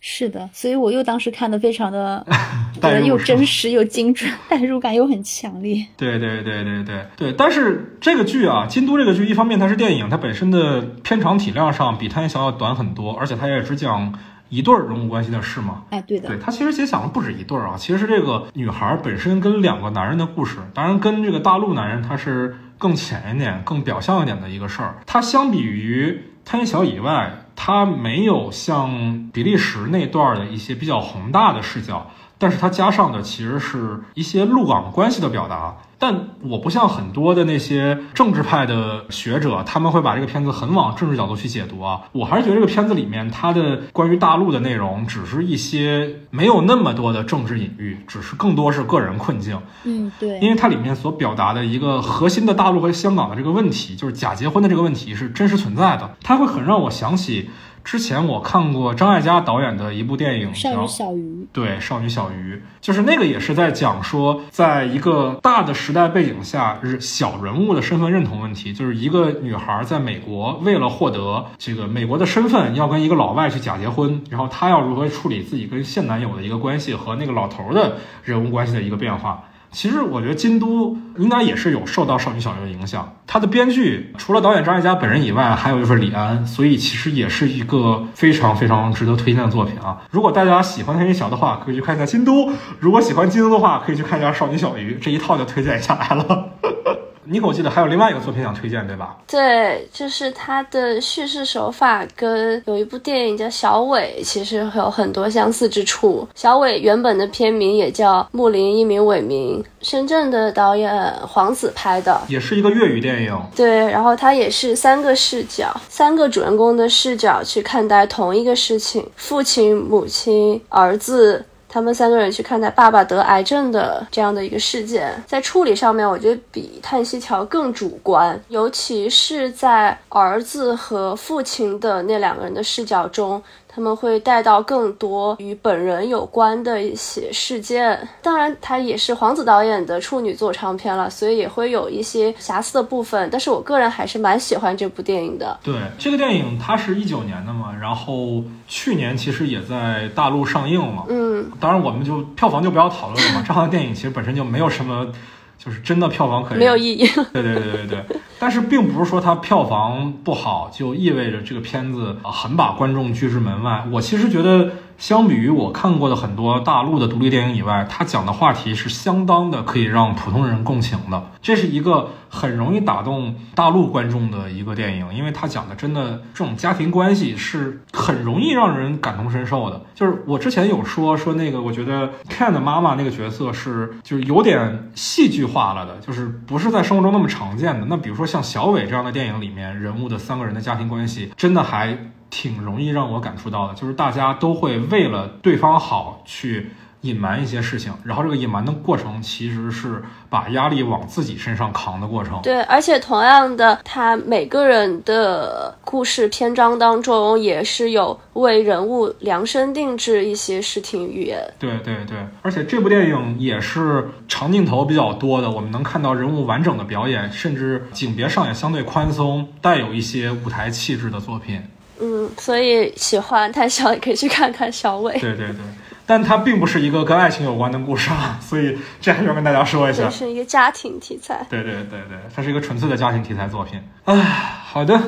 是的，所以我又当时看的非常的，对，又真实又精准，代入感又很强烈。对对对对对对。但是这个剧啊，《京都》这个剧，一方面它是电影，它本身的片长体量上比《贪小要短很多，而且它也只讲一对人物关系的事嘛。哎，对的。对，它其实其实讲了不止一对啊，其实是这个女孩本身跟两个男人的故事，当然跟这个大陆男人他是。更浅一点、更表象一点的一个事儿，它相比于贪小以外，它没有像比利时那段的一些比较宏大的视角。但是它加上的其实是一些陆港关系的表达，但我不像很多的那些政治派的学者，他们会把这个片子很往政治角度去解读啊。我还是觉得这个片子里面它的关于大陆的内容，只是一些没有那么多的政治隐喻，只是更多是个人困境。嗯，对，因为它里面所表达的一个核心的大陆和香港的这个问题，就是假结婚的这个问题是真实存在的，它会很让我想起。之前我看过张艾嘉导演的一部电影叫少女小鱼，对《少女小鱼》，就是那个也是在讲说，在一个大的时代背景下，是小人物的身份认同问题。就是一个女孩在美国为了获得这个美国的身份，要跟一个老外去假结婚，然后她要如何处理自己跟现男友的一个关系和那个老头的人物关系的一个变化。其实我觉得京都应该也是有受到《少女小鱼》的影响。它的编剧除了导演张艾嘉本人以外，还有就是李安，所以其实也是一个非常非常值得推荐的作品啊。如果大家喜欢天气桥的话，可以去看一下京都；如果喜欢京都的话，可以去看一下《少女小鱼》，这一套就推荐下来了。尼可，我记得还有另外一个作品想推荐，对吧？对，就是它的叙事手法跟有一部电影叫《小伟》，其实有很多相似之处。小伟原本的片名也叫《木林一名伟名》，深圳的导演黄子拍的，也是一个粤语电影。对，然后它也是三个视角，三个主人公的视角去看待同一个事情：父亲、母亲、儿子。他们三个人去看待爸爸得癌症的这样的一个事件，在处理上面，我觉得比《叹息桥》更主观，尤其是在儿子和父亲的那两个人的视角中。他们会带到更多与本人有关的一些事件，当然，它也是黄子导演的处女作长片了，所以也会有一些瑕疵的部分。但是我个人还是蛮喜欢这部电影的。对，这个电影它是一九年的嘛，然后去年其实也在大陆上映了。嗯，当然我们就票房就不要讨论了嘛，这样的电影其实本身就没有什么。就是真的票房可以没有意义。对对对对对，但是并不是说它票房不好就意味着这个片子很把观众拒之门外。我其实觉得。相比于我看过的很多大陆的独立电影以外，他讲的话题是相当的可以让普通人共情的。这是一个很容易打动大陆观众的一个电影，因为他讲的真的这种家庭关系是很容易让人感同身受的。就是我之前有说说那个，我觉得 Ken 的妈妈那个角色是就是有点戏剧化了的，就是不是在生活中那么常见的。那比如说像小伟这样的电影里面人物的三个人的家庭关系，真的还。挺容易让我感触到的，就是大家都会为了对方好去隐瞒一些事情，然后这个隐瞒的过程其实是把压力往自己身上扛的过程。对，而且同样的，他每个人的故事篇章当中也是有为人物量身定制一些视听语言。对对对，而且这部电影也是长镜头比较多的，我们能看到人物完整的表演，甚至景别上也相对宽松，带有一些舞台气质的作品。嗯，所以喜欢太小也可以去看看小伟。对对对，但它并不是一个跟爱情有关的故事啊，所以这还是要跟大家说一下，是一个家庭题材。对对对对，它是一个纯粹的家庭题材作品。哎，好的。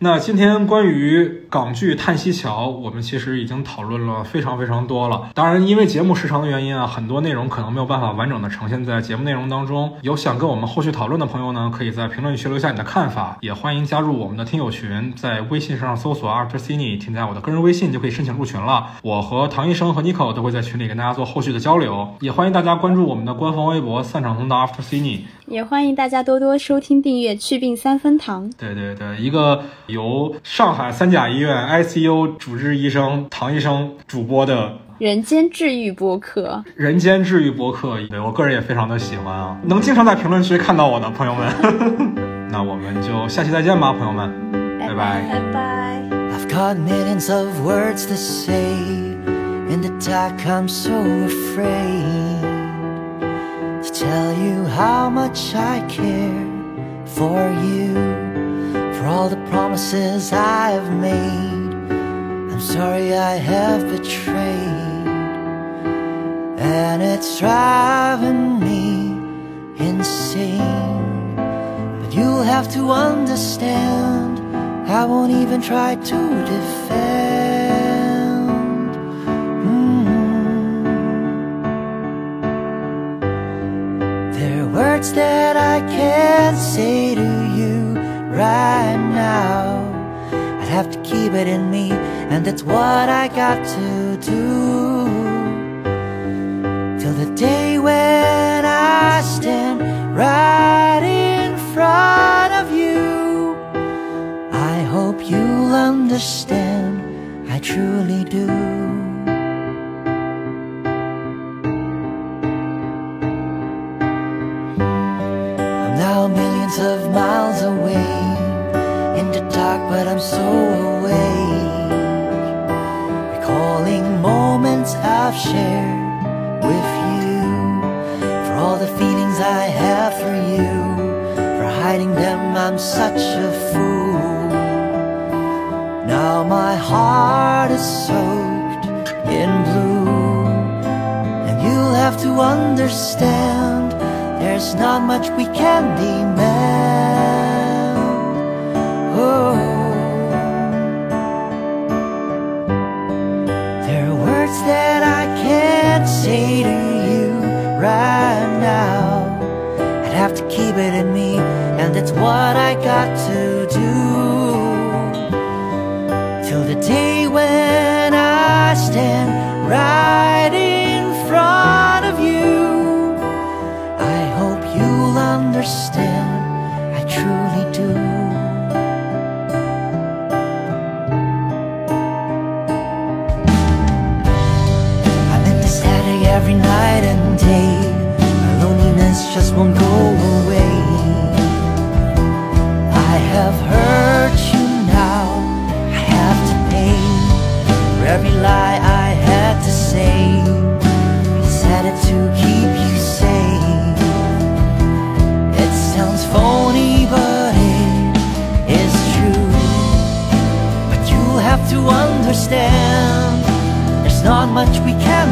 那今天关于港剧《叹息桥》，我们其实已经讨论了非常非常多了。当然，因为节目时长的原因啊，很多内容可能没有办法完整的呈现在节目内容当中。有想跟我们后续讨论的朋友呢，可以在评论区留下你的看法，也欢迎加入我们的听友群，在微信上搜索 After Cine，添加我的个人微信就可以申请入群了。我和唐医生和 Nico 都会在群里跟大家做后续的交流，也欢迎大家关注我们的官方微博“散场通道 After Cine”。也欢迎大家多多收听订阅祛病三分堂。对对对，一个由上海三甲医院 ICU 主治医生唐医生主播的人间治愈播客。人间治愈播客，对我个人也非常的喜欢啊，能经常在评论区看到我的朋友们。那我们就下期再见吧，朋友们，拜拜。拜拜。I've got millions of words to say. In the dark, I'm so afraid to tell you how much I care for you. For all the promises I've made, I'm sorry I have betrayed. And it's driving me insane. But you'll have to understand, I won't even try to defend. Mm. There are words that I can't say to you right now. I'd have to keep it in me, and that's what I got to do. Till the day when I stand right in front of you. I hope you'll understand, I truly do. millions of miles away. In the dark but I'm so awake. Recalling moments I've shared with you. For all the feelings I have for you. For hiding them I'm such a fool. Now my heart is soaked in blue. And you'll have to understand there's not much we can demand. What I got to do. Till the day when I stand right in front of you. I hope you'll understand, have hurt you now. I have to pay for every lie I had to say. I said it to keep you safe. It sounds phony, but it is true. But you'll have to understand. There's not much we can